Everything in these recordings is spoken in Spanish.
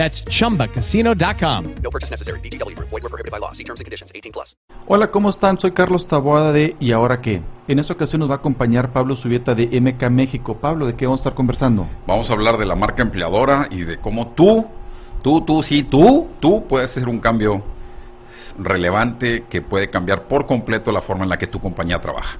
That's chumbacasino.com. No purchase necessary. VGW Group. Void were prohibited by law. See terms and conditions. 18 plus. Hola, ¿cómo están? Soy Carlos Taboada de ¿Y ahora qué? En esta ocasión nos va a acompañar Pablo Subieta de MK México. Pablo, ¿de qué vamos a estar conversando? Vamos a hablar de la marca empleadora y de cómo tú, tú, tú, sí, tú, tú puedes hacer un cambio relevante que puede cambiar por completo la forma en la que tu compañía trabaja.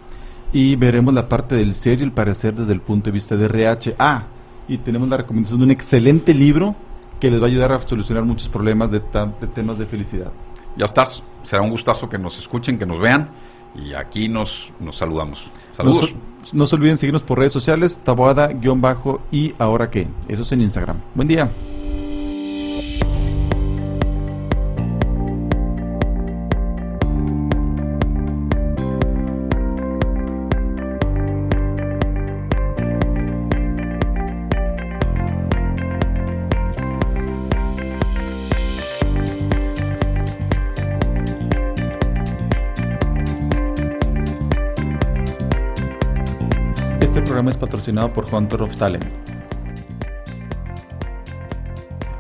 Y veremos la parte del ser y el parecer desde el punto de vista de RH. Ah, y tenemos la recomendación de un excelente libro que les va a ayudar a solucionar muchos problemas de, de temas de felicidad. Ya estás. Será un gustazo que nos escuchen, que nos vean y aquí nos, nos saludamos. Saludos. No, se- no se olviden seguirnos por redes sociales, taboada-bajo y ahora qué. Eso es en Instagram. Buen día. Patrocinado por Hunter of Talent.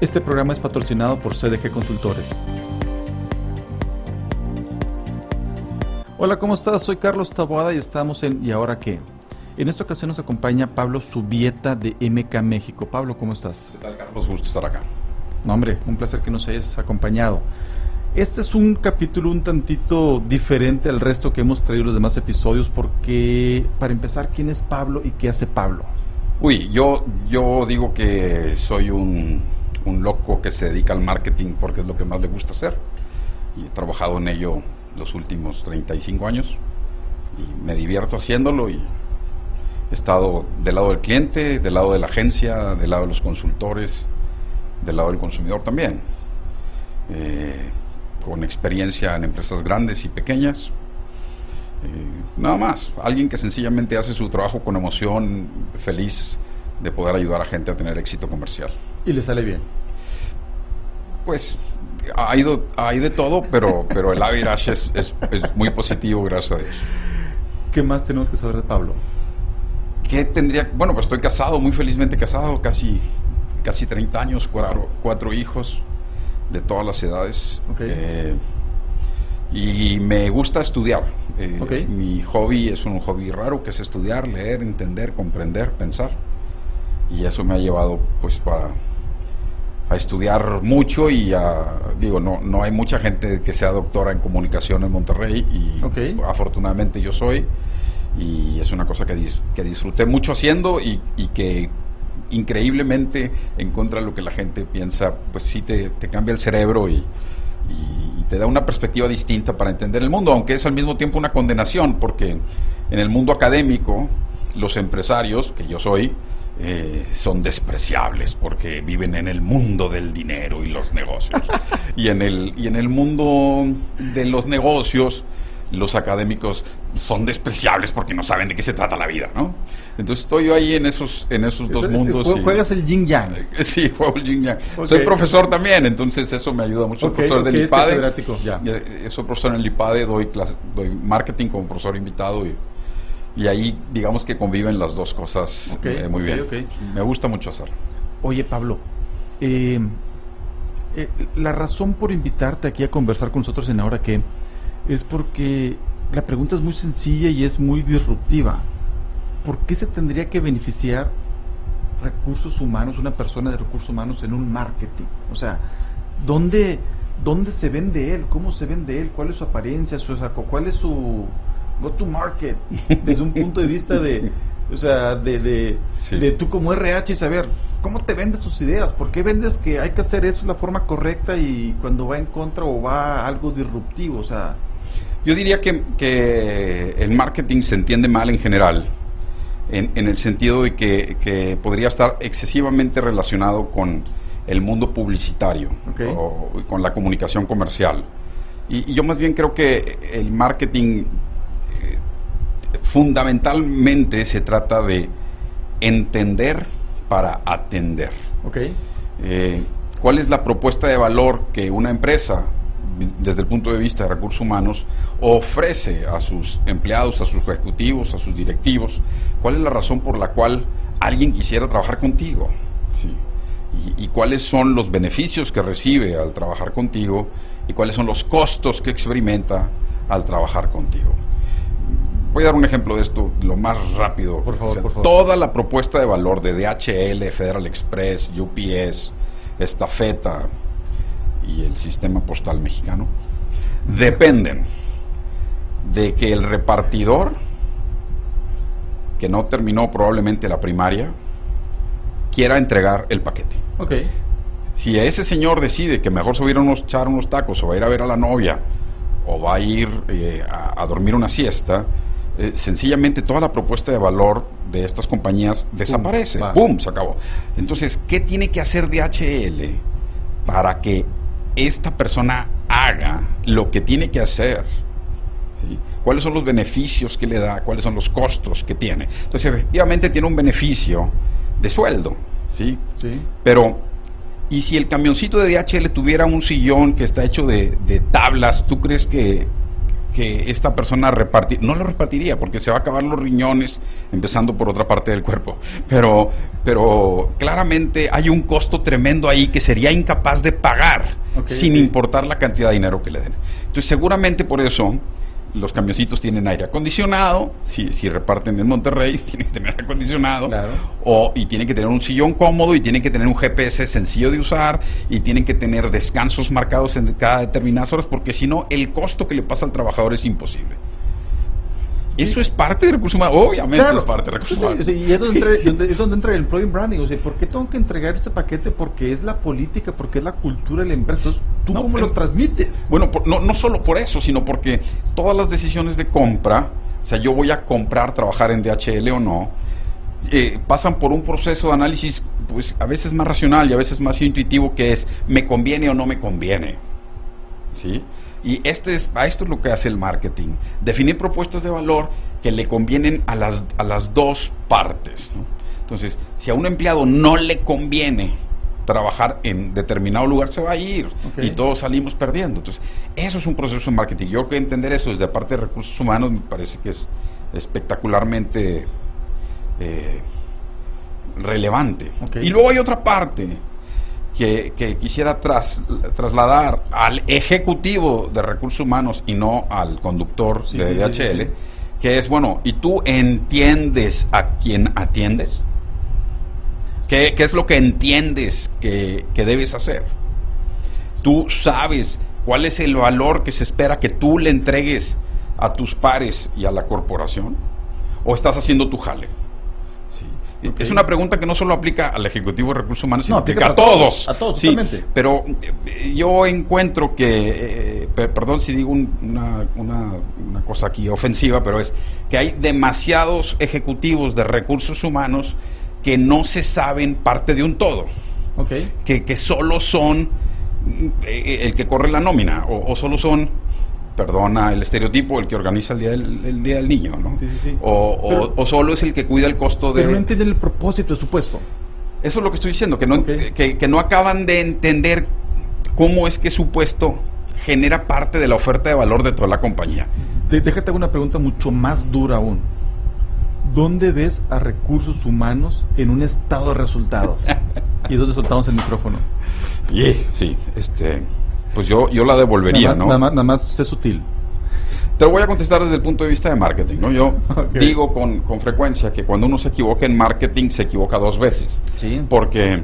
Este programa es patrocinado por CDG Consultores. Hola, ¿cómo estás? Soy Carlos Taboada y estamos en ¿Y ahora qué? En esta ocasión nos acompaña Pablo Subieta de MK México. Pablo, ¿cómo estás? ¿Qué tal, Carlos? Gusto estar acá. No, hombre, un placer que nos hayas acompañado. Este es un capítulo un tantito diferente al resto que hemos traído los demás episodios porque, para empezar, ¿quién es Pablo y qué hace Pablo? Uy, yo, yo digo que soy un, un loco que se dedica al marketing porque es lo que más le gusta hacer. Y he trabajado en ello los últimos 35 años y me divierto haciéndolo y he estado del lado del cliente, del lado de la agencia, del lado de los consultores, del lado del consumidor también. Eh, con experiencia en empresas grandes y pequeñas. Eh, nada más, alguien que sencillamente hace su trabajo con emoción, feliz de poder ayudar a gente a tener éxito comercial. Y le sale bien. Pues hay, do- hay de todo, pero, pero el average es, es, es muy positivo, gracias a Dios. ¿Qué más tenemos que saber de Pablo? ¿Qué tendría? Bueno, pues estoy casado, muy felizmente casado, casi, casi 30 años, cuatro, cuatro hijos de todas las edades. Eh, y me gusta estudiar. Eh. Mi hobby es un hobby raro, que es estudiar, leer, entender, comprender, pensar. Y eso me ha llevado, pues, para a estudiar mucho y a, digo, no, no hay mucha gente que sea doctora en comunicación en Monterrey y afortunadamente yo soy y es una cosa que, dis- que disfruté mucho haciendo y, y que increíblemente en contra de lo que la gente piensa, pues sí te, te cambia el cerebro y, y te da una perspectiva distinta para entender el mundo, aunque es al mismo tiempo una condenación, porque en el mundo académico los empresarios, que yo soy, eh, son despreciables porque viven en el mundo del dinero y los negocios. y, en el, y en el mundo de los negocios, los académicos son despreciables porque no saben de qué se trata la vida, ¿no? Entonces estoy yo ahí en esos, en esos dos mundos. jue- y- Juegas el yin yang. Sí, juego el yin yang. Soy profesor también, entonces eso me ayuda mucho. Ok, Soy profesor del IPADE. ya. Eh, Soy profesor en el IPADE, doy, clase, doy marketing como profesor invitado y, y ahí digamos que conviven las dos cosas eh, muy bien. Me gusta mucho hacerlo. Oye, Pablo, eh, eh, la razón por invitarte aquí a conversar con nosotros en Ahora qué es porque la pregunta es muy sencilla y es muy disruptiva. ¿Por qué se tendría que beneficiar recursos humanos, una persona de recursos humanos en un marketing? O sea, ¿dónde, ¿dónde se vende él? ¿Cómo se vende él? ¿Cuál es su apariencia? Su, saco? ¿Cuál es su go to market? Desde un punto de vista de, o sea, de, de, Sí. de tú como RH y saber, ¿cómo te vendes tus ideas? ¿Por qué vendes que hay que hacer esto de la forma correcta y cuando va en contra o va algo disruptivo? O sea, Yo diría que, que el marketing se entiende mal en general, en, en el sentido de que, que podría estar excesivamente relacionado con el mundo publicitario Ok. o con la comunicación comercial. Y, y yo más bien creo que el marketing eh, fundamentalmente se trata de entender para atender. Eh, ¿Cuál es la propuesta de valor que una empresa, desde el punto de vista de recursos humanos, ofrece a sus empleados, a sus ejecutivos, a sus directivos? ¿Cuál es la razón por la cual alguien quisiera trabajar contigo? Sí. Y, y cuáles son los beneficios que recibe al trabajar contigo? ¿Y cuáles son los costos que experimenta al trabajar contigo? Voy a dar un ejemplo de esto lo más rápido. Por favor, por favor. Toda la propuesta de valor de DHL, Federal Express, UPS, Estafeta y el sistema postal mexicano dependen de que el repartidor, que no terminó probablemente la primaria, quiera entregar el paquete. Ok. Si ese señor decide que mejor se va a ir a unos, echar unos tacos, o va a ir a ver a la novia, o va a ir eh, a, a dormir una siesta, eh, sencillamente toda la propuesta de valor de estas compañías desaparece. ¡Pum! Se acabó. Entonces, ¿qué tiene que hacer DHL para que esta persona haga lo que tiene que hacer? ¿sí? ¿Cuáles son los beneficios que le da? ¿Cuáles son los costos que tiene? Entonces, efectivamente tiene un beneficio de sueldo, ¿sí? Sí. Pero, ¿y si el camioncito de DHL tuviera un sillón que está hecho de, de tablas, ¿tú crees que, que esta persona repartir? No lo repartiría porque se va a acabar los riñones, empezando por otra parte del cuerpo. Pero, pero claramente hay un costo tremendo ahí que sería incapaz de pagar sin importar la cantidad de dinero que le den. Entonces, seguramente por eso los camioncitos tienen aire acondicionado, si, si reparten en Monterrey, tienen que tener aire acondicionado, Claro. o, y tienen que tener un sillón cómodo, y tienen que tener un GPS sencillo de usar, y tienen que tener descansos marcados en cada determinadas horas, porque si no, el costo que le pasa al trabajador es imposible. Eso es parte de recursos humanos, obviamente es parte de recursos Sí, humanos. sí, y es donde, entra, es donde entra el employee branding. O sea, ¿por qué tengo que entregar este paquete? Porque es la política, porque es la cultura de la empresa. Entonces, ¿tú No, cómo pero- lo transmites? Bueno, por- no, no solo por eso, sino porque todas las decisiones de compra, o sea, yo voy a comprar, trabajar en DHL o no, eh, pasan por un proceso de análisis, pues a veces más racional y a veces más intuitivo, que es, ¿me conviene o no me conviene? ¿Sí? Y este es, a esto es lo que hace el marketing, definir propuestas de valor que le convienen a las, a las dos partes. ¿no? Entonces, si a un empleado no le conviene trabajar en determinado lugar, se va a ir y todos salimos perdiendo. Entonces, eso es un proceso de marketing. Yo creo que entender eso desde parte de recursos humanos me parece que es espectacularmente eh, relevante. Y luego hay otra parte que, que quisiera tras- trasladar al ejecutivo de recursos humanos y no al conductor Sí, de DHL, sí, sí. que es, bueno, ¿y tú entiendes a quién atiendes? ¿Qué, qué es lo que entiendes que, que debes hacer? ¿Tú sabes cuál es el valor que se espera que tú le entregues a tus pares y a la corporación? ¿O estás haciendo tu jale? Es una pregunta que no solo aplica al Ejecutivo de Recursos Humanos, sino No, aplica aplica a todos. a todos, Sí. Pero eh, yo encuentro que, eh, per- perdón si digo un- una, una- una cosa aquí ofensiva, pero es que hay demasiados ejecutivos de recursos humanos que no se saben parte de un todo Ok. que, que solo son mm, eh, el que corre la nómina o, o solo son perdona el estereotipo el que organiza el día del, el día del niño ¿no? Sí, sí, sí. O, o- Pero- o solo es el que cuida el costo de Pero no entienden el propósito de su puesto. eso es lo que estoy diciendo que no que, que no acaban de entender cómo es que su puesto genera parte de la oferta de valor de toda la compañía déjate una pregunta mucho más dura aún. ¿Dónde ves a recursos humanos en un estado de resultados? y entonces soltamos el micrófono. sí este pues yo yo la devolvería nada, más, no nada, más, nada más sé sutil. Te lo voy a contestar desde el punto de vista de marketing, ¿no? Yo digo con, con frecuencia que cuando uno se equivoca en marketing, se equivoca dos veces. Sí. Porque,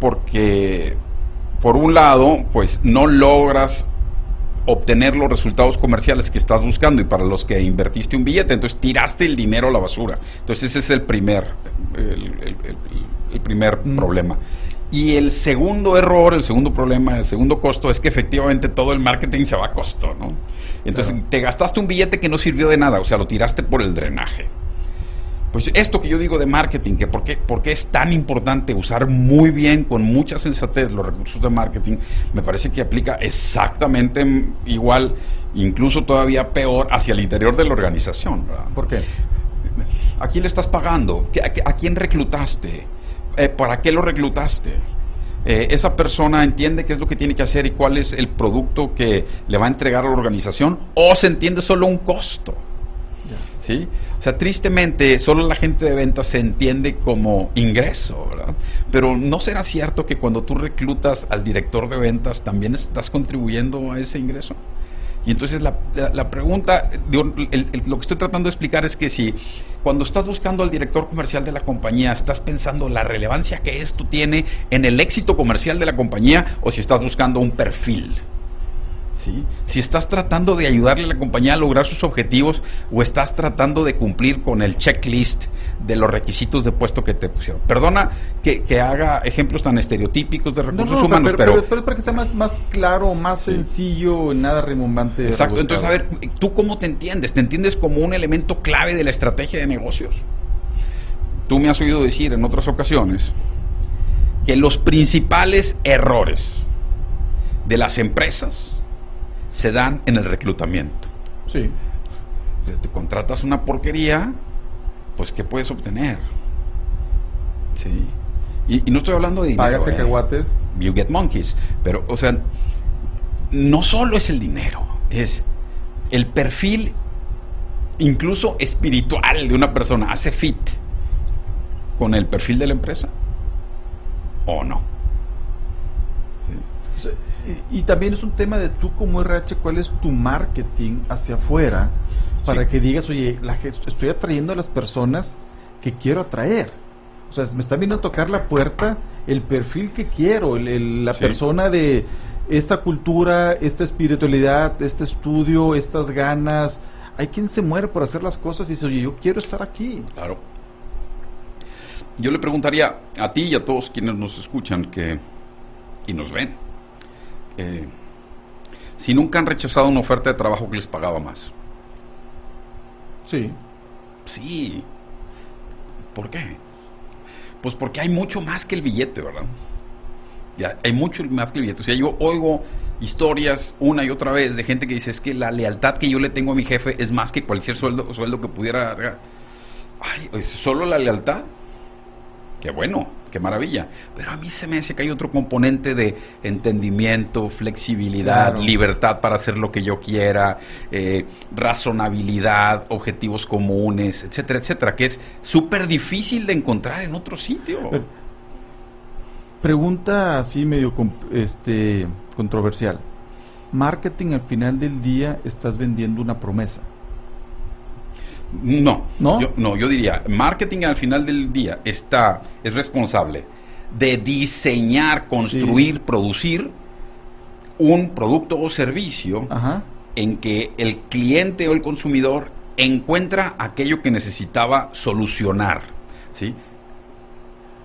porque por un lado, pues no logras obtener los resultados comerciales que estás buscando y para los que invertiste un billete, entonces tiraste el dinero a la basura. Entonces ese es el primer, el, el- el- el primer problema. Y el segundo error, el segundo problema, el segundo costo es que efectivamente todo el marketing se va a costo, ¿no? Entonces te gastaste un billete que no sirvió de nada, o sea, lo tiraste por el drenaje. Pues esto que yo digo de marketing, que por qué, por qué es tan importante usar muy bien, con mucha sensatez, los recursos de marketing, me parece que aplica exactamente igual, incluso todavía peor, hacia el interior de la organización. ¿verdad? ¿Por qué? ¿A quién le estás pagando? ¿Qué- ¿A, a quién reclutaste? Eh, ¿Para qué lo reclutaste? Eh, esa persona entiende qué es lo que tiene que hacer y cuál es el producto que le va a entregar a la organización o se entiende solo un costo. ¿Sí? O sea, tristemente, solo la gente de ventas se entiende como ingreso, ¿verdad? Pero ¿no será cierto que cuando tú reclutas al director de ventas también estás contribuyendo a ese ingreso? Y entonces la, la- pregunta, lo que estoy tratando de explicar es que si cuando estás buscando al director comercial de la compañía, estás pensando la relevancia que esto tiene en el éxito comercial de la compañía o si estás buscando un perfil. ¿Sí? Si estás tratando de ayudarle a la compañía a lograr sus objetivos o estás tratando de cumplir con el checklist de los requisitos de puesto que te pusieron. Perdona que, que haga ejemplos tan estereotípicos de recursos no, humanos, pero, pero, pero- pero es para que sea más, más claro, más sencillo, nada rimbombante. Exacto, entonces a ver, ¿tú cómo te entiendes? ¿Te entiendes como un elemento clave de la estrategia de negocios? Tú me has oído decir en otras ocasiones que los principales errores de las empresas se dan en el reclutamiento. Sí. Si te contratas una porquería, pues ¿qué puedes obtener? Sí. Y, y no estoy hablando de dinero. Pagas ¿eh? cacahuates. You get monkeys. Pero, o sea, no solo es el dinero, es el perfil incluso espiritual de una persona. ¿Hace fit con el perfil de la empresa? ¿O no? Y, también es un tema de tú como RH, cuál es tu marketing hacia afuera para Sí. que digas, oye, la, estoy atrayendo a las personas que quiero atraer. O sea, me está viniendo a tocar la puerta el perfil que quiero, el- el- la Sí. persona de esta cultura, esta espiritualidad, este estudio, estas ganas. Hay quien se muere por hacer las cosas y dice, oye, yo quiero estar aquí. Claro. Yo le preguntaría a ti y a todos quienes nos escuchan que, y nos ven, eh, si nunca han rechazado una oferta de trabajo que les pagaba más. Sí. Sí. ¿Por qué? Pues porque hay mucho más que el billete, ¿verdad? Ya, hay mucho más que el billete. O sea, yo oigo historias una y otra vez de gente que dice es que la lealtad que yo le tengo a mi jefe es más que cualquier sueldo, sueldo que pudiera. Ay, ¿es ¿solo la lealtad? Qué bueno, qué maravilla. Pero a mí se me hace que hay otro componente de entendimiento, flexibilidad, Claro. libertad para hacer lo que yo quiera, eh, razonabilidad, objetivos comunes, etcétera, etcétera, que es súper difícil de encontrar en otro sitio. Pregunta así medio este, controversial. Marketing al final del día estás vendiendo una promesa. No, ¿No? Yo, no, yo diría, marketing al final del día está, es responsable de diseñar, construir, producir un producto o servicio Ajá. en que el cliente o el consumidor encuentra aquello que necesitaba solucionar, ¿sí?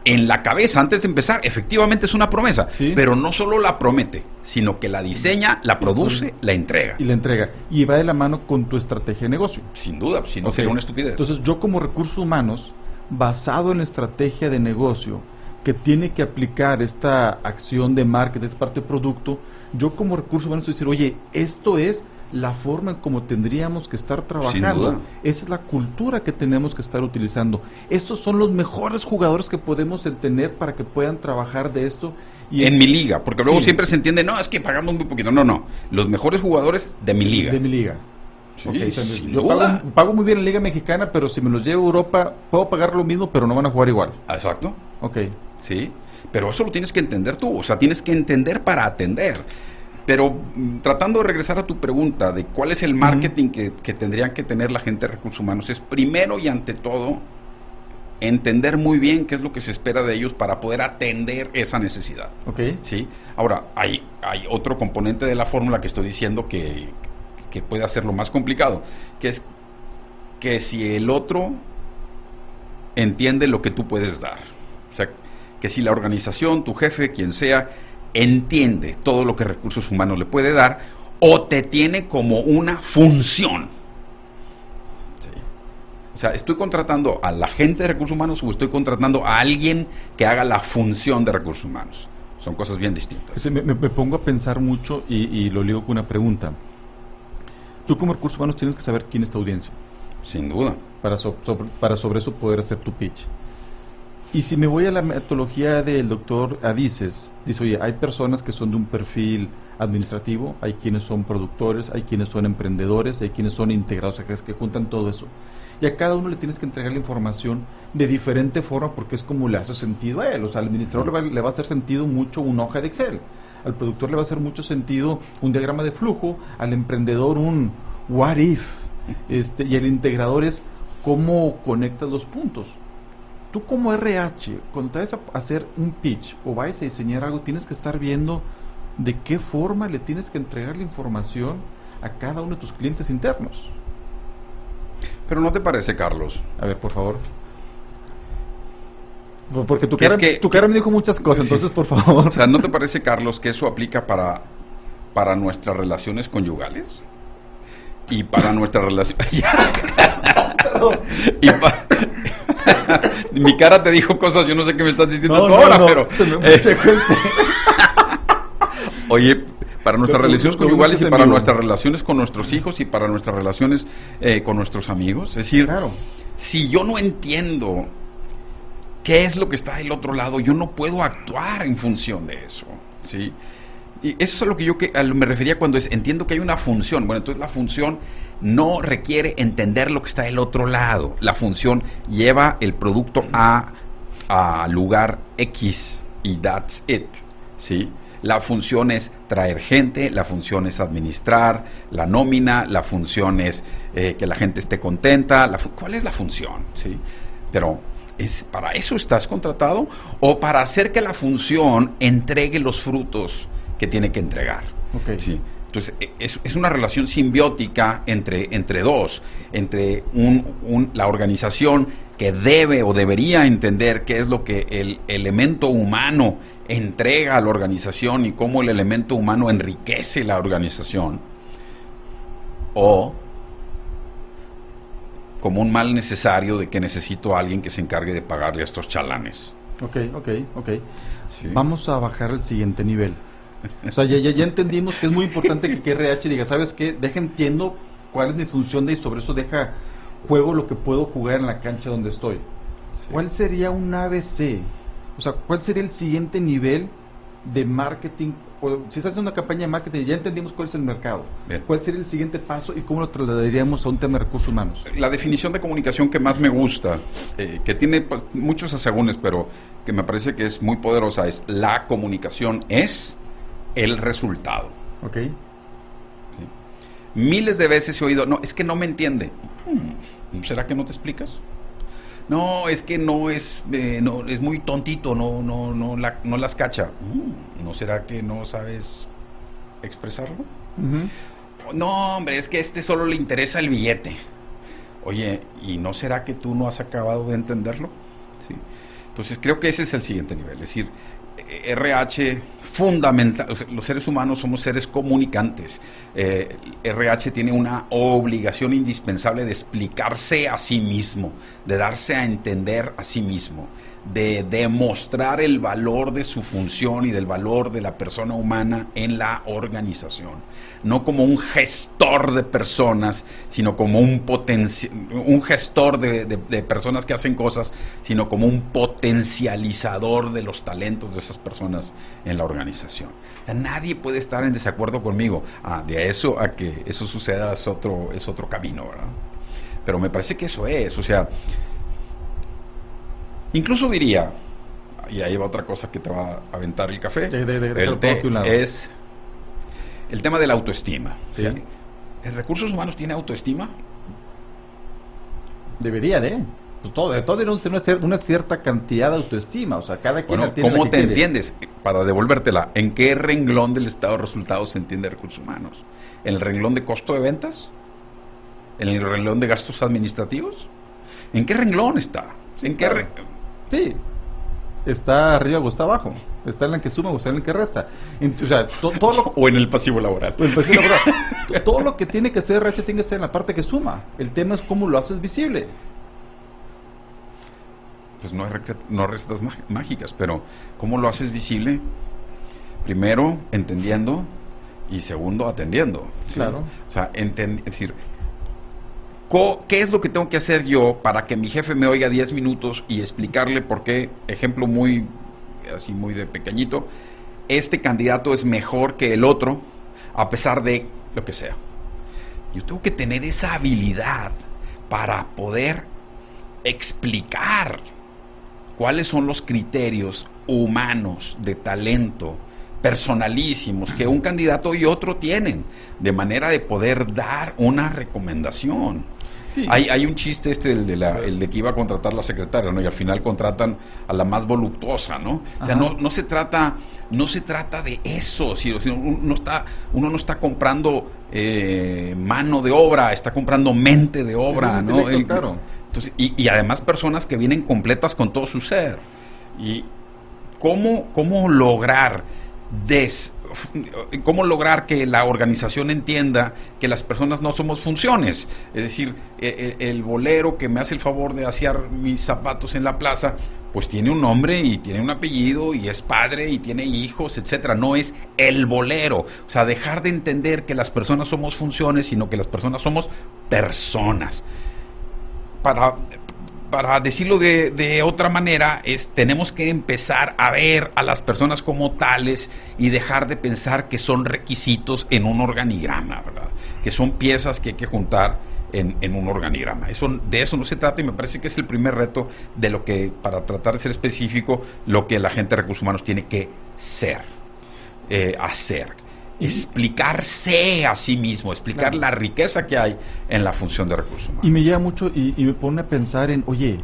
En la cabeza, antes de empezar, efectivamente es una promesa, Sí. pero no solo la promete, sino que la diseña, la produce, la entrega. Y la entrega. Y va de la mano con tu estrategia de negocio. Sin duda, si no Ok. sería una estupidez. Entonces yo como recursos humanos, basado en la estrategia de negocio que tiene que aplicar esta acción de marketing, esta parte de producto, yo como recursos humanos estoy diciendo, oye, esto es la forma en cómo tendríamos que estar trabajando. Esa es la cultura que tenemos que estar utilizando. Estos son los mejores jugadores que podemos tener para que puedan trabajar de esto. Y en es- mi liga, porque luego Sí. siempre se entiende, no, es que pagamos muy poquito. No, no, los mejores jugadores de mi liga. De mi liga. Sí, yo pago, pago muy bien en la Liga Mexicana, pero si me los llevo a Europa, puedo pagar lo mismo, pero no van a jugar igual. Exacto, Ok. sí. Pero eso lo tienes que entender tú, o sea, tienes que entender para atender. Pero mm, tratando de regresar a tu pregunta de cuál es el marketing que, que tendrían que tener la gente de recursos humanos, es primero y ante todo entender muy bien qué es lo que se espera de ellos para poder atender esa necesidad. Ok. ¿sí? Ahora, hay, hay otro componente de la fórmula que estoy diciendo que, que puede hacerlo más complicado, que es que si el otro entiende lo que tú puedes dar, o sea, que si la organización, tu jefe, quien sea, entiende todo lo que recursos humanos le puede dar, o te tiene como una función. Sí. O sea, ¿estoy contratando a la gente de recursos humanos o estoy contratando a alguien que haga la función de recursos humanos? Son cosas bien distintas. Me, me- me pongo a pensar mucho y, y lo ligo con una pregunta. Tú como recursos humanos tienes que saber quién es tu audiencia Sin duda. para, so- sobre, para sobre eso poder hacer tu pitch. Y si me voy a la metodología del doctor Adices, dice, oye, hay personas que son de un perfil administrativo, hay quienes son productores, hay quienes son emprendedores, hay quienes son integrados, o sea, que juntan todo eso. Y a cada uno le tienes que entregar la información de diferente forma porque es como le hace sentido a él. O sea, al administrador le va, le va a hacer sentido mucho una hoja de Excel. Al productor le va a hacer mucho sentido un diagrama de flujo. Al emprendedor un what if. Este, y el integrador es cómo conectas los puntos. Tú como RH, cuando te vas a hacer un pitch o vayas a diseñar algo, tienes que estar viendo de qué forma le tienes que entregar la información a cada uno de tus clientes internos. Pero ¿no te parece, Carlos? A ver, por favor. Por- Porque tu es cara, que- tu cara me dijo muchas cosas, Sí. entonces por favor. O sea, ¿no te parece, Carlos, que eso aplica para, para nuestras relaciones conyugales? Y para nuestra relación... y pa- Mi cara te dijo cosas, yo no sé qué me estás diciendo tú ahora, pero... se me eh. Oye, para nuestras relaciones conyugales y para nuestras relaciones con nuestros hijos y para nuestras relaciones eh, con nuestros amigos. Es decir, Claro. si yo no entiendo qué es lo que está del otro lado, yo no puedo actuar en función de eso. ¿sí? Y eso es a lo que yo que, a lo me refería cuando es, entiendo que hay una función. Bueno, entonces la función no requiere entender lo que está del otro lado. La función lleva el producto a, a lugar X y that's it. ¿sí? La función es traer gente, la función es administrar la nómina, la función es eh, que la gente esté contenta. la ¿Cuál es la función? ¿sí? Pero ¿es, ¿para eso estás contratado o para hacer que la función entregue los frutos que tiene que entregar? Ok. Sí. Entonces, e- es, es una relación simbiótica entre, entre dos, entre un- un- la organización que debe o debería entender qué es lo que el elemento humano entrega a la organización y cómo el elemento humano enriquece la organización, o como un mal necesario de que necesito a alguien que se encargue de pagarle a estos chalanes. Ok, ok, ok. Sí. Vamos a bajar al siguiente nivel. O sea, ya, ya, ya entendimos que es muy importante que, que RH diga, ¿sabes qué? Deja entiendo cuál es mi función de y sobre eso deja juego lo que puedo jugar en la cancha donde estoy. ¿Cuál sería un ABC? O sea, ¿cuál sería el siguiente nivel de marketing? O, si estás haciendo una campaña de marketing, ya entendimos cuál es el mercado. Bien. ¿Cuál sería el siguiente paso y cómo lo trasladaríamos a un tema de recursos humanos? La definición de comunicación que más me gusta, eh, que tiene pues, muchos asegúnes, pero que me parece que es muy poderosa, es la comunicación es el resultado. ¿Ok? Miles de veces he oído, no, es que no me entiende. Hmm, ¿Será que no te explicas? No, es que no es, eh, no, es muy tontito, no, no, no, la- no las cacha. Hmm, ¿No será que no sabes expresarlo? No, hombre, es que a este solo le interesa el billete. Oye, ¿y no será que tú no has acabado de entenderlo? Sí. Entonces creo que ese es el siguiente nivel. Es decir, RH fundamental, los seres humanos somos seres comunicantes. Eh, RH tiene una obligación indispensable de explicarse a sí mismo, de darse a entender a sí mismo, de demostrar el valor de su función y del valor de la persona humana en la organización. No como un gestor de personas, sino como un, un gestor de, de- de personas que hacen cosas, sino como un potencializador de los talentos de esas personas en la organización. O sea, nadie puede estar en desacuerdo conmigo. Ah, de eso a que eso suceda es otro, es otro camino, ¿verdad? Pero me parece que eso es, o sea, incluso diría, y ahí va otra cosa que te va a aventar el café, Sí, de- de- déjalo el té es el tema de la autoestima. Sí. O sea, ¿El recursos humanos tiene autoestima? Debería de. Pues, todo, todo tiene una, cier- una cierta cantidad de autoestima, o sea, cada quien Bueno, tiene ¿cómo te quiere. entiendes? Para devolvértela, ¿en qué renglón del estado de resultados se entiende recursos humanos? ¿En el renglón de costo de ventas? ¿En el renglón de gastos administrativos? ¿En qué renglón está? ¿En qué claro. re- Sí. Está arriba o está abajo. Está en la que suma o está en la que resta. O sea, to- todo lo o en el pasivo laboral? Sí, todo lo que tiene que ser RH tiene que ser en la parte que suma. El tema es cómo lo haces visible. Pues no hay, no recetas má- mágicas, pero ¿cómo lo haces visible? Primero, entendiendo y segundo, atendiendo. ¿sí? Claro. O sea, enten- es decir, ¿qué es lo que tengo que hacer yo para que mi jefe me oiga 10 minutos y explicarle por qué, ejemplo muy, así muy de pequeñito, este candidato es mejor que el otro a pesar de lo que sea? Yo tengo que tener esa habilidad para poder explicar cuáles son los criterios humanos de talento personalísimos que un candidato y otro tienen, de manera de poder dar una recomendación. Sí. Hay, hay un chiste este, el de, la, el de que iba a contratar la secretaria, ¿no? Y al final contratan a la más voluptuosa, ¿no? O sea, no, no se trata, no se trata de eso, sino, uno, no está, uno no está comprando eh, mano de obra, está comprando mente de obra, Es ¿no? El- claro. Entonces, y, además personas que vienen completas con todo su ser. Y cómo, cómo lograr cómo lograr que la organización entienda que las personas no somos funciones. Es decir, e- e- el bolero que me hace el favor de asear mis zapatos en la plaza, pues tiene un nombre y tiene un apellido y es padre y tiene hijos, etcétera. No es el bolero. O sea, dejar de entender que las personas somos funciones, sino que las personas somos personas para, para decirlo de, de otra manera, es tenemos que empezar a ver a las personas como tales y dejar de pensar que son requisitos en un organigrama, ¿verdad? Que son piezas que hay que juntar en, en un organigrama. Eso, de eso no se trata y me parece que es el primer reto de lo que, para tratar de ser específico, lo que la gente de recursos humanos tiene que ser, eh, hacer. Explicarse a sí mismo, explicar Claro. la riqueza que hay en la función de recursos humanos. Y me lleva mucho y, y me pone a pensar en, oye,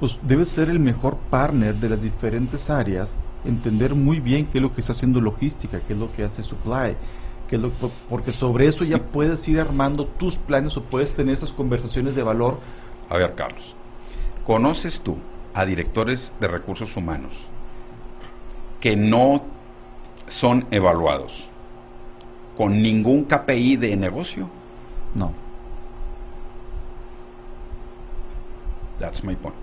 pues debes ser el mejor partner de las diferentes áreas, entender muy bien qué es lo que está haciendo logística, qué es lo que hace supply, qué es lo, por- porque sobre eso ya puedes ir armando tus planes o puedes tener esas conversaciones de valor. A ver, Carlos, ¿conoces tú a directores de recursos humanos que no son evaluados con ningún KPI de negocio? No, That's my point.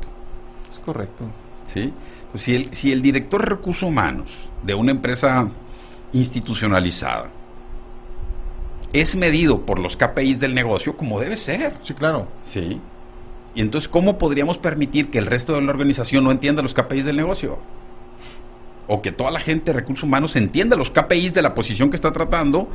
es correcto. ¿Sí? Si, el, si el director de recursos humanos de una empresa institucionalizada es medido por los KPIs del negocio, como debe ser. Sí, claro. Sí. Y entonces, ¿cómo podríamos permitir que el resto de la organización no entienda los KPIs del negocio? O que toda la gente de recursos humanos entienda los KPIs de la posición que está tratando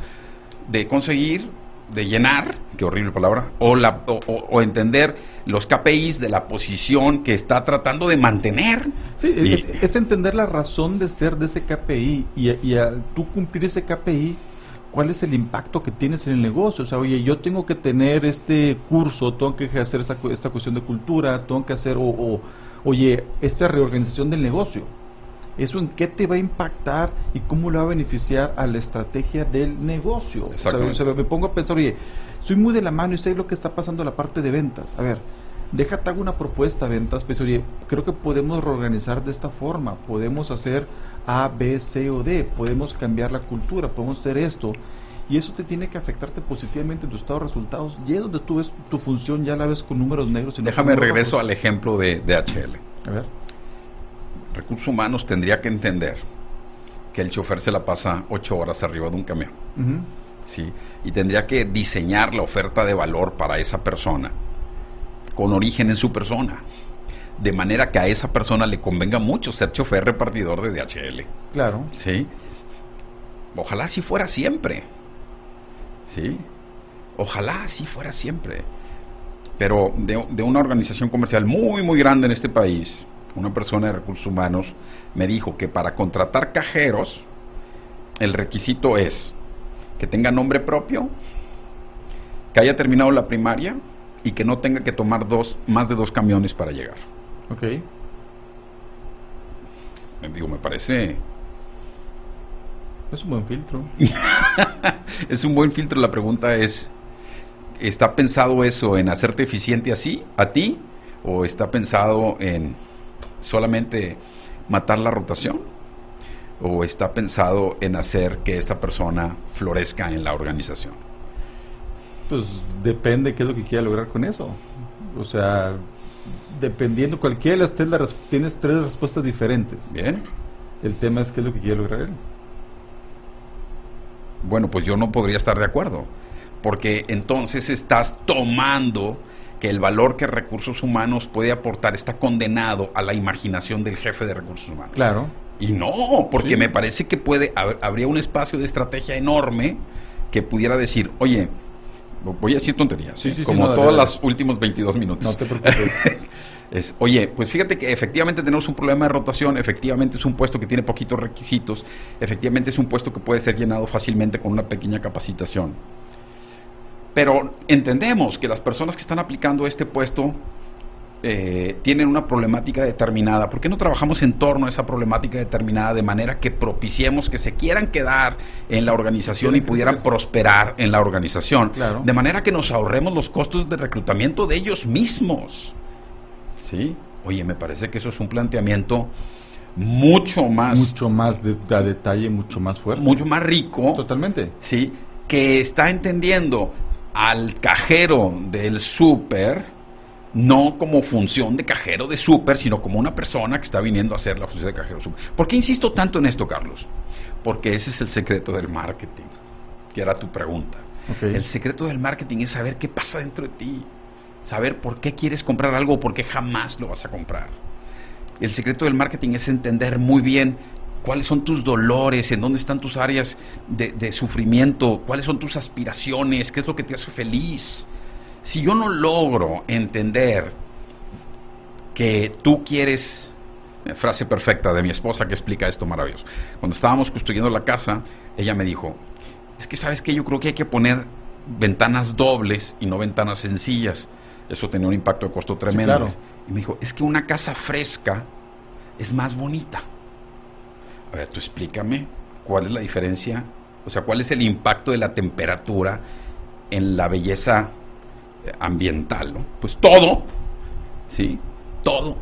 de conseguir, de llenar, qué horrible palabra, o, la, o, entender los KPIs de la posición que está tratando de mantener. Sí, Y- es, es entender la razón de ser de ese KPI y, a- y a tú cumplir ese KPI, cuál es el impacto que tienes en el negocio. O sea, oye, yo tengo que tener este curso, tengo que hacer cu- esta cuestión de cultura, tengo que hacer, o, o, oye, esta reorganización del negocio. ¿Eso en qué te va a impactar y cómo le va a beneficiar a la estrategia del negocio? O sea, Exactamente. o sea, me pongo a pensar, oye, soy muy de la mano y sé lo que está pasando en la parte de ventas. A ver, déjate hago una propuesta ventas, pues oye, creo que podemos reorganizar de esta forma, podemos hacer A, B, C o D, podemos cambiar la cultura, podemos hacer esto. Y eso te tiene que afectarte positivamente en tu estado de resultados. Y es donde tú ves tu función, ya la ves con números negros. y Déjame regreso al ejemplo de DHL. A ver. Recursos humanos tendría que entender que el chofer se la pasa ocho horas arriba de un camión. ¿sí? Y tendría que diseñar la oferta de valor para esa persona con origen en su persona. De manera que a esa persona le convenga mucho ser chofer repartidor de DHL. Claro. ¿Sí? Ojalá así fuera siempre. ¿Sí? Ojalá así fuera siempre. Pero de, de una organización comercial muy, muy grande en este país, una persona de recursos humanos me dijo que para contratar cajeros, el requisito es que tenga nombre propio, que haya terminado la primaria y que no tenga que tomar dos, más de dos camiones para llegar. Ok. Digo, me parece... Es un buen filtro. es un buen filtro. La pregunta es, ¿está pensado eso en hacerte eficiente así, a ti? ¿O está pensado en solamente matar la rotación? ¿O está pensado en hacer que esta persona florezca en la organización? Pues depende qué es lo que quiera lograr con eso. O sea, dependiendo cualquiera de las tres, la tienes tres respuestas diferentes. Bien. El tema es qué es lo que quiere lograr él. Bueno, pues yo no podría estar de acuerdo, porque entonces estás tomando que el valor que recursos humanos puede aportar está condenado a la imaginación del jefe de recursos humanos. Claro. Y no, porque Sí. me parece que puede hab- habría un espacio de estrategia enorme que pudiera decir, oye, voy a decir tonterías, Sí, ¿eh? sí, como no, dale, dale. los últimos 22 minutos. No te preocupes. Es, oye, pues fíjate que efectivamente tenemos un problema de rotación, efectivamente es un puesto que tiene poquitos requisitos, efectivamente es un puesto que puede ser llenado fácilmente con una pequeña capacitación. Pero entendemos que las personas que están aplicando este puesto eh, tienen una problemática determinada. ¿Por qué no trabajamos en torno a esa problemática determinada de manera que propiciemos que se quieran quedar en la organización y pudieran prosperar en la organización? Claro. De manera que nos ahorremos los costos de reclutamiento de ellos mismos. ¿Sí? Oye, me parece que eso es un planteamiento mucho más, mucho más de, a detalle, mucho más fuerte. mucho más rico. Totalmente. ¿sí? Que está entendiendo al cajero del súper no como función de cajero de súper, sino como una persona que está viniendo a hacer la función de cajero súper. ¿Por qué insisto tanto en esto, Carlos? Porque ese es el secreto del marketing, que era tu pregunta. El secreto del marketing es saber qué pasa dentro de ti, saber por qué quieres comprar algo o por qué jamás lo vas a comprar. El secreto del marketing es entender muy bien cuáles son tus dolores, en dónde están tus áreas de, de sufrimiento, cuáles son tus aspiraciones, qué es lo que te hace feliz. Si yo no logro entender que tú quieres, eh, frase perfecta de mi esposa que explica esto maravilloso. Cuando estábamos construyendo la casa, ella me dijo, es que sabes que yo creo que hay que poner ventanas dobles y no ventanas sencillas. Eso tenía un impacto de costo tremendo. claro. Y me dijo, es que una casa fresca es más bonita. A ver, tú explícame cuál es la diferencia, o sea, cuál es el impacto de la temperatura en la belleza eh, ambiental, ¿no? Pues todo, ¿sí? Todo.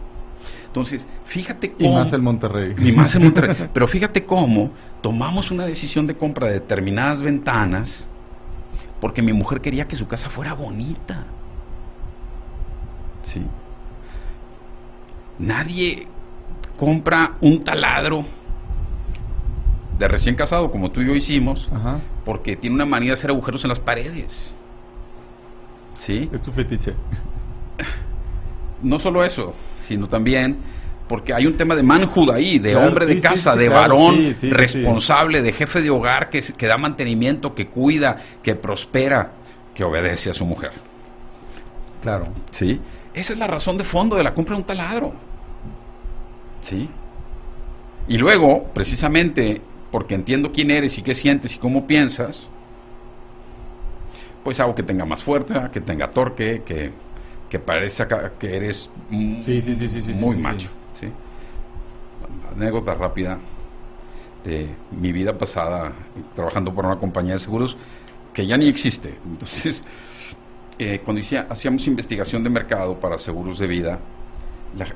Entonces, fíjate Y cómo... más en Monterrey. Ni más en Monterrey. Pero fíjate cómo tomamos una decisión de compra de determinadas ventanas porque mi mujer quería que su casa fuera bonita. Sí. Nadie compra un taladro de recién casado como tú y yo hicimos Ajá. porque tiene una manía de hacer agujeros en las paredes. ¿Sí? Es su fetiche. no solo eso, sino también porque hay un tema de manhood ahí, de Claro, hombre sí, de casa, sí, de claro, varón sí. responsable, de jefe de hogar que, que da mantenimiento, que cuida, que prospera, que obedece a su mujer. Claro. ¿Sí? Esa es la razón de fondo de la compra de un taladro. ¿Sí? Y luego, precisamente, porque entiendo quién eres y qué sientes y cómo piensas, pues hago que tenga más fuerza, que tenga torque, que, que parezca que eres Sí, sí, sí, muy macho. ¿sí? Anécdota rápida de mi vida pasada trabajando por una compañía de seguros que ya ni existe. Entonces, eh, cuando hacía- hacíamos investigación de mercado para seguros de vida,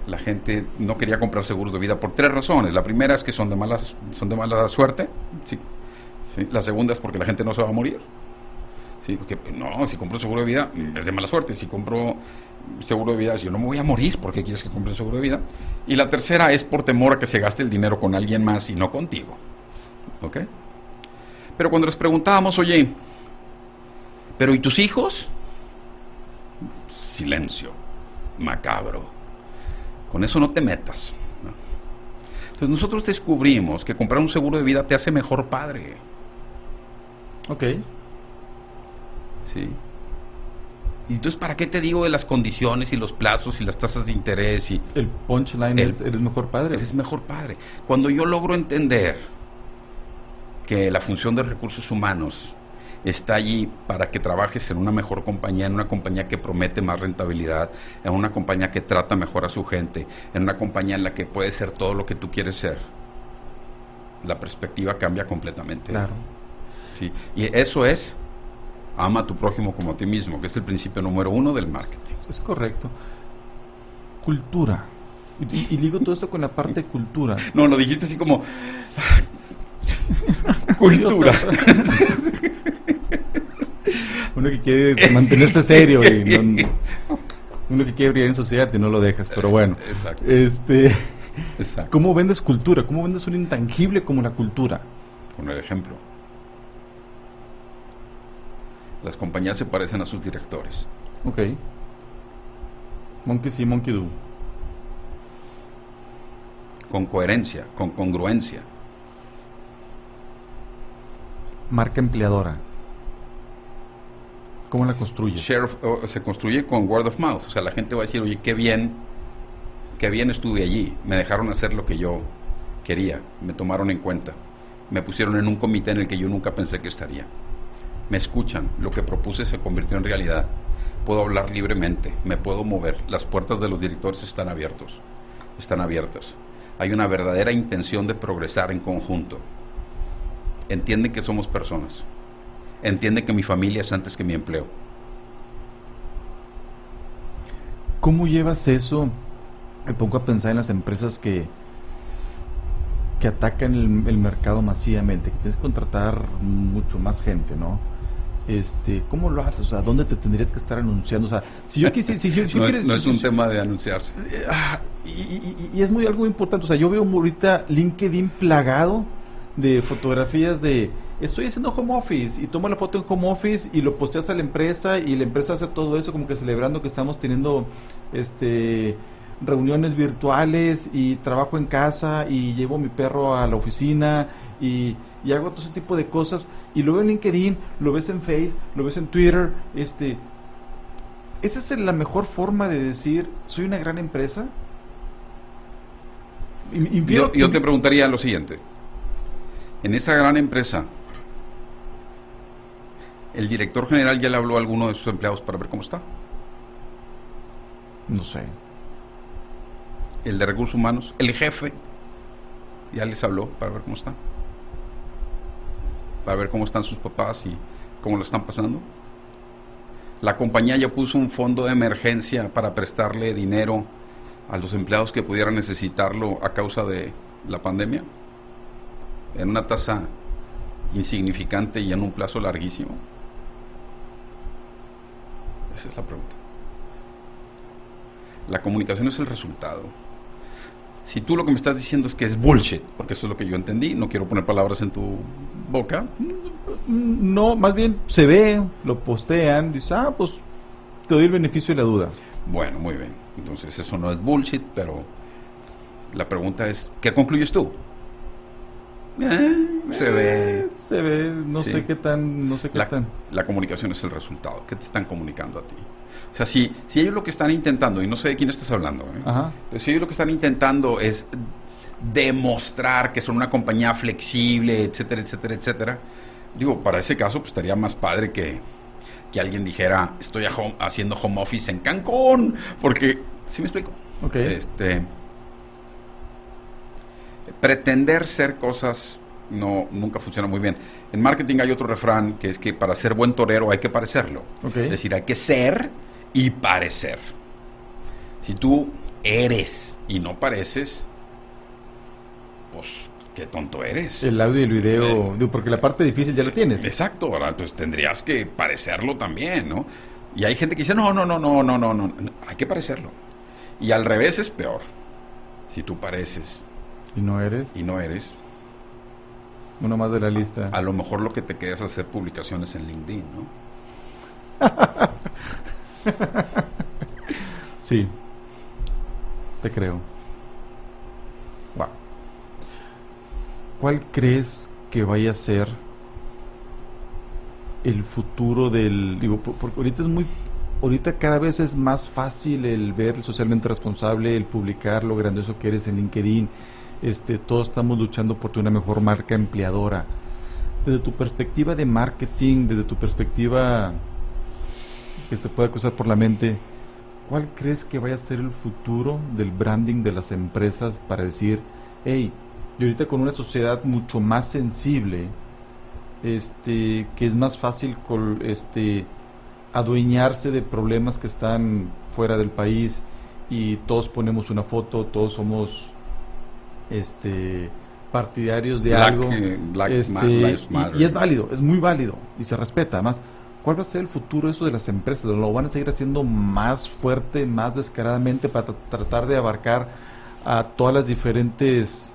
la, gente no quería comprar seguros de vida por tres razones. La primera es que son de, malas, son de mala suerte. Sí. La segunda es porque la gente no se va a morir. Sí, porque no, si compro seguro de vida es de mala suerte. Si compro seguro de vida, yo no me voy a morir. ¿Por qué quieres que compre seguro de vida? Y la tercera es por temor a que se gaste el dinero con alguien más y no contigo. ¿Ok? Pero cuando les preguntábamos, oye, ¿pero y tus hijos? Silencio, macabro. Con eso no te metas. ¿no? Entonces nosotros descubrimos que comprar un seguro de vida te hace mejor padre. Ok. ¿sí? Y entonces, ¿para qué te digo de las condiciones y los plazos y las tasas de interés y El punchline El- es, eres mejor padre. eres mejor padre? Cuando yo logro entender que la función de recursos humanos está allí para que trabajes en una mejor compañía, en una compañía que promete más rentabilidad, en una compañía que trata mejor a su gente, en una compañía en la que puedes ser todo lo que tú quieres ser, la perspectiva cambia completamente. Claro. Sí. Y eso es, ama a tu prójimo como a ti mismo, que es el principio número uno del marketing. Es correcto. Cultura. Y, digo todo esto con la parte de cultura. No, lo dijiste así como... Cultura. Uno que quiere mantenerse serio y no- no- uno que quiere brillar en sociedad y no lo dejas, pero bueno. Exacto. Este, Exacto. ¿Cómo vendes cultura? ¿Cómo vendes un intangible como la cultura? Con el ejemplo. Las compañías se parecen a sus directores. Ok. Monkey sí, monkey do. Con coherencia, con congruencia. Marca empleadora. ¿Cómo la o- se construye con word of mouth. O sea, la gente va a decir, oye, qué bien, qué bien estuve allí. Me dejaron hacer lo que yo quería. Me tomaron en cuenta. Me pusieron en un comité en el que yo nunca pensé que estaría. Me escuchan. Lo que propuse se convirtió en realidad. Puedo hablar libremente. Me puedo mover. Las puertas de los directores están abiertos. Están abiertas. Hay una verdadera intención de progresar en conjunto. Entienden que somos personas. Entiende que mi familia es antes que mi empleo. ¿Cómo llevas eso? Me pongo a pensar en las empresas que, que atacan el, el mercado masivamente, que tienes que contratar mucho más gente, ¿no? Este, ¿Cómo lo haces? O sea, ¿dónde te tendrías que estar anunciando? O sea, si yo quisiera... Si, si no, quiero- es, no si- es si- un si- tema de anunciarse. Ah, y, y- y es muy algo importante. O sea, yo veo ahorita LinkedIn plagado de fotografías de estoy haciendo home office y tomo la foto en home office y lo posteas a la empresa y la empresa hace todo eso como que celebrando que estamos teniendo este reuniones virtuales y trabajo en casa y llevo mi perro a la oficina y, y hago todo ese tipo de cosas y luego en LinkedIn, lo ves en Face, lo ves en Twitter, este ¿Esa es la mejor forma de decir soy una gran empresa? In- infiero- Yo, yo te preguntaría lo siguiente. En esa gran empresa, ¿el director general ya le habló a alguno de sus empleados para ver cómo está? No sé. ¿El de recursos humanos? ¿El jefe? ¿Ya les habló para ver cómo está? Para ver cómo están sus papás y cómo lo están pasando. La compañía ya puso un fondo de emergencia para prestarle dinero a los empleados que pudieran necesitarlo a causa de la pandemia. En una tasa insignificante y en un plazo larguísimo. Esa es la pregunta. La comunicación es el resultado. Si tú lo que me estás diciendo es que es bullshit, porque eso es lo que yo entendí, no quiero poner palabras en tu boca, No, más bien se ve, lo postean, dices, ah, pues te doy el beneficio de la duda. bueno, muy bien. Entonces eso no es bullshit, pero la pregunta es, ¿qué concluyes tú? Eh, se ve. Se ve, no Sí. sé qué tan, no sé qué La, tan. la comunicación es el resultado. ¿Qué te están comunicando a ti? O sea, si, si ellos lo que están intentando, y no sé de quién estás hablando, ¿eh? Ajá. Pero si ellos lo que están intentando es demostrar que son una compañía flexible, etcétera, etcétera, etcétera, digo, para ese caso, pues estaría más padre que, que alguien dijera, estoy home- haciendo home office en Cancún, porque, ¿sí me explico? Ok. Este, pretender ser cosas no nunca funciona muy bien. En marketing hay otro refrán que es que para ser buen torero hay que parecerlo. Es decir, hay que ser y parecer. Si tú eres y no pareces, pues qué tonto eres. El audio y el video, eh, porque la parte difícil ya la eh, tienes. Exacto, ¿verdad? entonces tendrías que parecerlo también, ¿no? Y hay gente que dice, no, no, no, no, no, no, no, hay que parecerlo. Y al revés es peor. Si tú pareces y no eres y no eres, uno más de la lista. a lo mejor lo que te queda es hacer publicaciones en LinkedIn, ¿no? Sí. Te creo. Wow. ¿Cuál crees que vaya a ser el futuro del digo por- porque ahorita es muy ahorita cada vez es más fácil el ver el socialmente responsable, el publicar lo grandioso que eres en LinkedIn. Este, todos estamos luchando por tener una mejor marca empleadora. desde tu perspectiva de marketing, desde tu perspectiva que te puede cruzar por la mente, ¿cuál crees que vaya a ser el futuro del branding de las empresas para decir, hey, y ahorita con una sociedad mucho más sensible, este, que es más fácil col- este, adueñarse de problemas que están fuera del país y todos ponemos una foto, todos somos este partidarios de Black, algo eh, Black este, y- es válido, es muy válido y se respeta. Además, ¿cuál va a ser el futuro eso de las empresas? ¿Lo van a seguir haciendo más fuerte, más descaradamente para tra- tratar de abarcar a todas las diferentes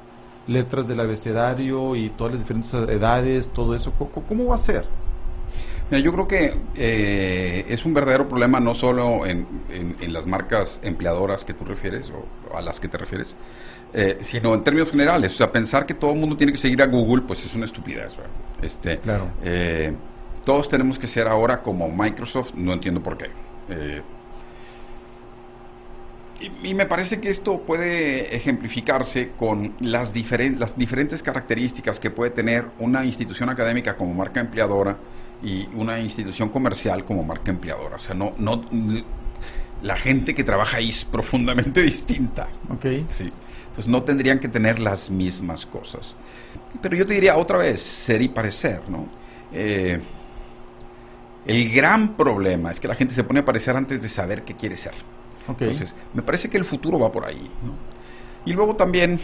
letras del abecedario y todas las diferentes edades, todo eso? ¿Cómo, cómo va a ser? Mira, yo creo que eh, es un verdadero problema no solo en, en- en las marcas empleadoras que tú refieres o a las que te refieres, eh, sino en términos generales. O sea, pensar que todo el mundo tiene que seguir a Google, pues es una estupidez. ¿verdad? Este, Claro. eh, todos tenemos que ser ahora como Microsoft, no entiendo por qué. Eh, y, y me parece que esto puede ejemplificarse con las, diferen- las diferentes características que puede tener una institución académica como marca empleadora y una institución comercial como marca empleadora. O sea, no, no, la gente que trabaja ahí es profundamente distinta. Ok. Sí. Entonces no tendrían que tener las mismas cosas. Pero yo te diría otra vez, ser y parecer, ¿no? Eh, el gran problema es que la gente se pone a parecer antes de saber qué quiere ser. Entonces, me parece que el futuro va por ahí. ¿no? Y luego también,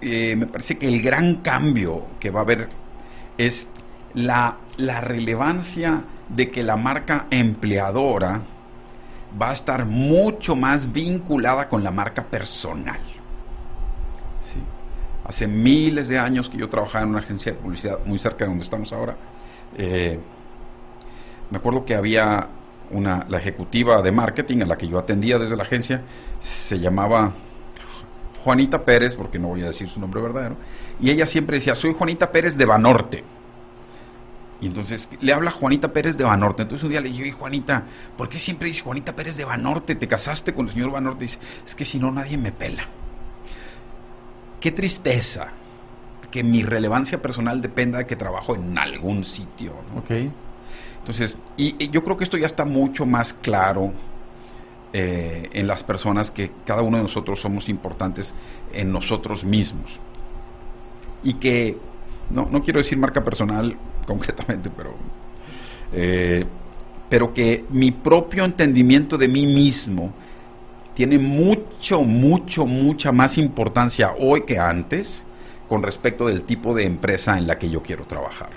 eh, me parece que el gran cambio que va a haber es la, la relevancia de que la marca empleadora va a estar mucho más vinculada con la marca personal. Sí. Hace miles de años que yo trabajaba en una agencia de publicidad muy cerca de donde estamos ahora. eh, me acuerdo que había una, la ejecutiva de marketing a la que yo atendía desde la agencia, se llamaba Juanita Pérez, porque no voy a decir su nombre verdadero, y ella siempre decía, soy Juanita Pérez de Banorte. Y entonces le habla Juanita Pérez de Banorte. Entonces un día le dije, oye Juanita, ¿por qué siempre dice Juanita Pérez de Banorte? ¿Te casaste con el señor Banorte? dice, es que si no nadie me pela. Qué tristeza que mi relevancia personal dependa de que trabajo en algún sitio. ¿no? Ok. Entonces, y, y yo creo que esto ya está mucho más claro eh, en las personas que cada uno de nosotros somos importantes en nosotros mismos. Y que, no, no quiero decir marca personal concretamente, pero, eh, pero que mi propio entendimiento de mí mismo tiene mucho, mucho, mucha más importancia hoy que antes con respecto del tipo de empresa en la que yo quiero trabajar.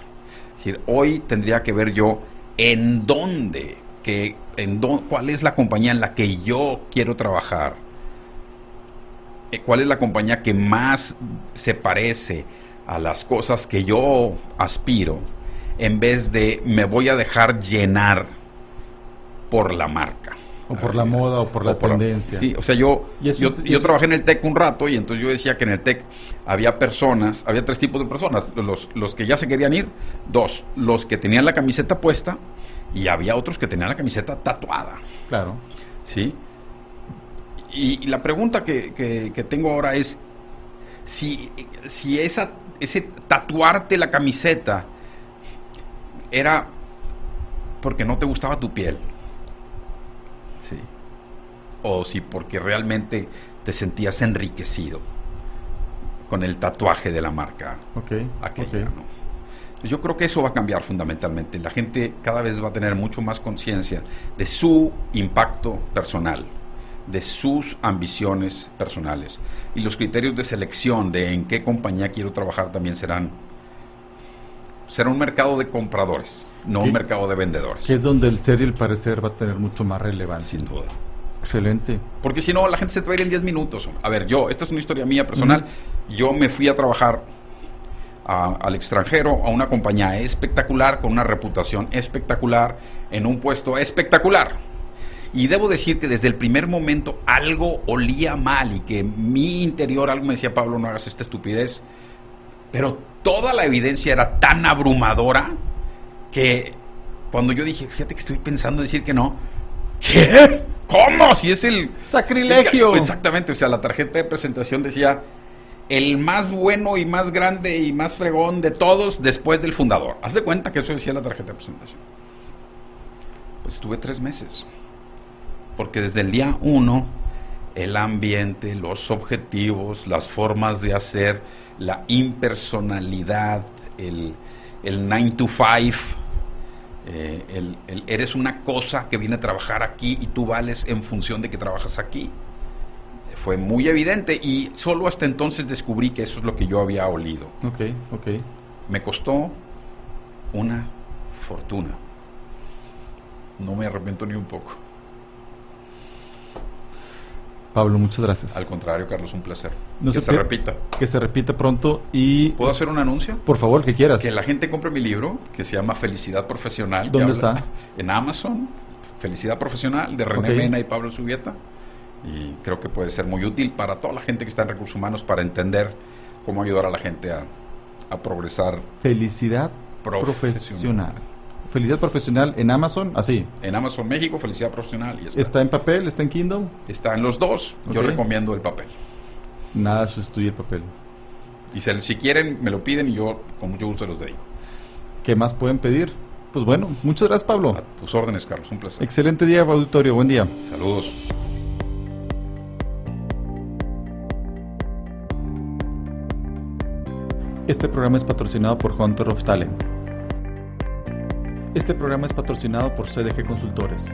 Es decir, hoy tendría que ver yo en dónde, que, en dó- cuál es la compañía en la que yo quiero trabajar, eh, cuál es la compañía que más se parece a las cosas que yo aspiro, en vez de me voy a dejar llenar por la marca. O por la moda o por la tendencia. Sí, o sea, yo, eso- yo, trabajé en el TEC un rato y entonces yo decía que en el TEC había personas, había tres tipos de personas. Los, los que ya se querían ir, dos, los que tenían la camiseta puesta y había otros que tenían la camiseta tatuada. Claro. ¿Sí? Y, y la pregunta que, que- que tengo ahora es si, si esa, ese tatuarte la camiseta era porque no te gustaba tu piel. Sí. O si porque realmente te sentías enriquecido con el tatuaje de la marca Ok. aquella, Yo creo que eso va a cambiar fundamentalmente. La gente cada vez va a tener mucho más conciencia de su impacto personal, de sus ambiciones personales. Y los criterios de selección de en qué compañía quiero trabajar también serán será un mercado de compradores, no ¿Qué? un mercado de vendedores. Que es donde el ser y el parecer va a tener mucho más relevancia. Sin duda. Excelente. Porque si no, la gente se te va a ir en 10 minutos. A ver, yo, esta es una historia mía personal. Yo me fui a trabajar a- al extranjero, a una compañía espectacular, con una reputación espectacular, en un puesto espectacular. Y debo decir que desde el primer momento algo olía mal y que mi interior algo me decía, Pablo, no hagas esta estupidez. Pero toda la evidencia era tan abrumadora que cuando yo dije, fíjate que estoy pensando en decir que no, ¿qué? ¿Cómo? Si es el... ¡Sacrilegio! Exactamente, o sea, la tarjeta de presentación decía el más bueno y más grande y más fregón de todos después del fundador. Haz de cuenta que eso decía la tarjeta de presentación. Pues estuve tres meses. Porque desde el día uno, el ambiente, los objetivos, las formas de hacer, la impersonalidad, el, el 9 to 5, eh, el, el eres una cosa que viene a trabajar aquí y tú vales en función de que trabajas aquí. Fue muy evidente y solo hasta entonces descubrí que eso es lo que yo había olido. Ok, ok. Me costó una fortuna. No me arrepiento ni un poco. Pablo, muchas gracias. Al contrario, Carlos, un placer. No que se, repita. Que se repita pronto y... ¿Puedo hacer un anuncio? Por favor, que quieras. Que la gente compre mi libro, que se llama Felicidad Profesional. ¿Dónde está? En Amazon. Felicidad Profesional, de René Ok. Mena y Pablo Subieta. Y creo que puede ser muy útil para toda la gente que está en recursos humanos para entender cómo ayudar a la gente a, a progresar Felicidad Profesional. profesional. Felicidad profesional en Amazon, así. en Amazon México, Felicidad Profesional. Y está. Está en papel, está en Kindle. Está en los dos. Yo recomiendo el papel. Nada sustituye el papel. Y se- si quieren, me lo piden y yo con mucho gusto los dedico. ¿Qué más pueden pedir? Pues bueno, muchas gracias Pablo. A tus órdenes, Carlos. Un placer. Excelente día, auditorio. Buen día. Saludos. Este programa es patrocinado por Hunter of Talent. Este programa es patrocinado por CDG Consultores.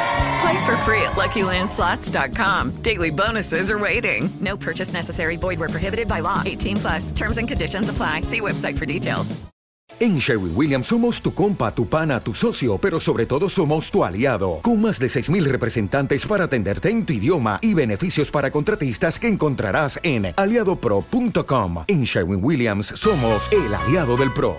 Play for free at LuckyLandSlots.com. Daily bonuses are waiting. No purchase necessary. Void where prohibited by law. 18 plus. Terms and conditions apply. See website for details. En Sherwin Williams somos tu compa, tu pana, tu socio, pero sobre todo somos tu aliado, con más de 6.000 representantes para atenderte en tu idioma y beneficios para contratistas que encontrarás en aliadopro.com. En Sherwin Williams somos el aliado del PRO.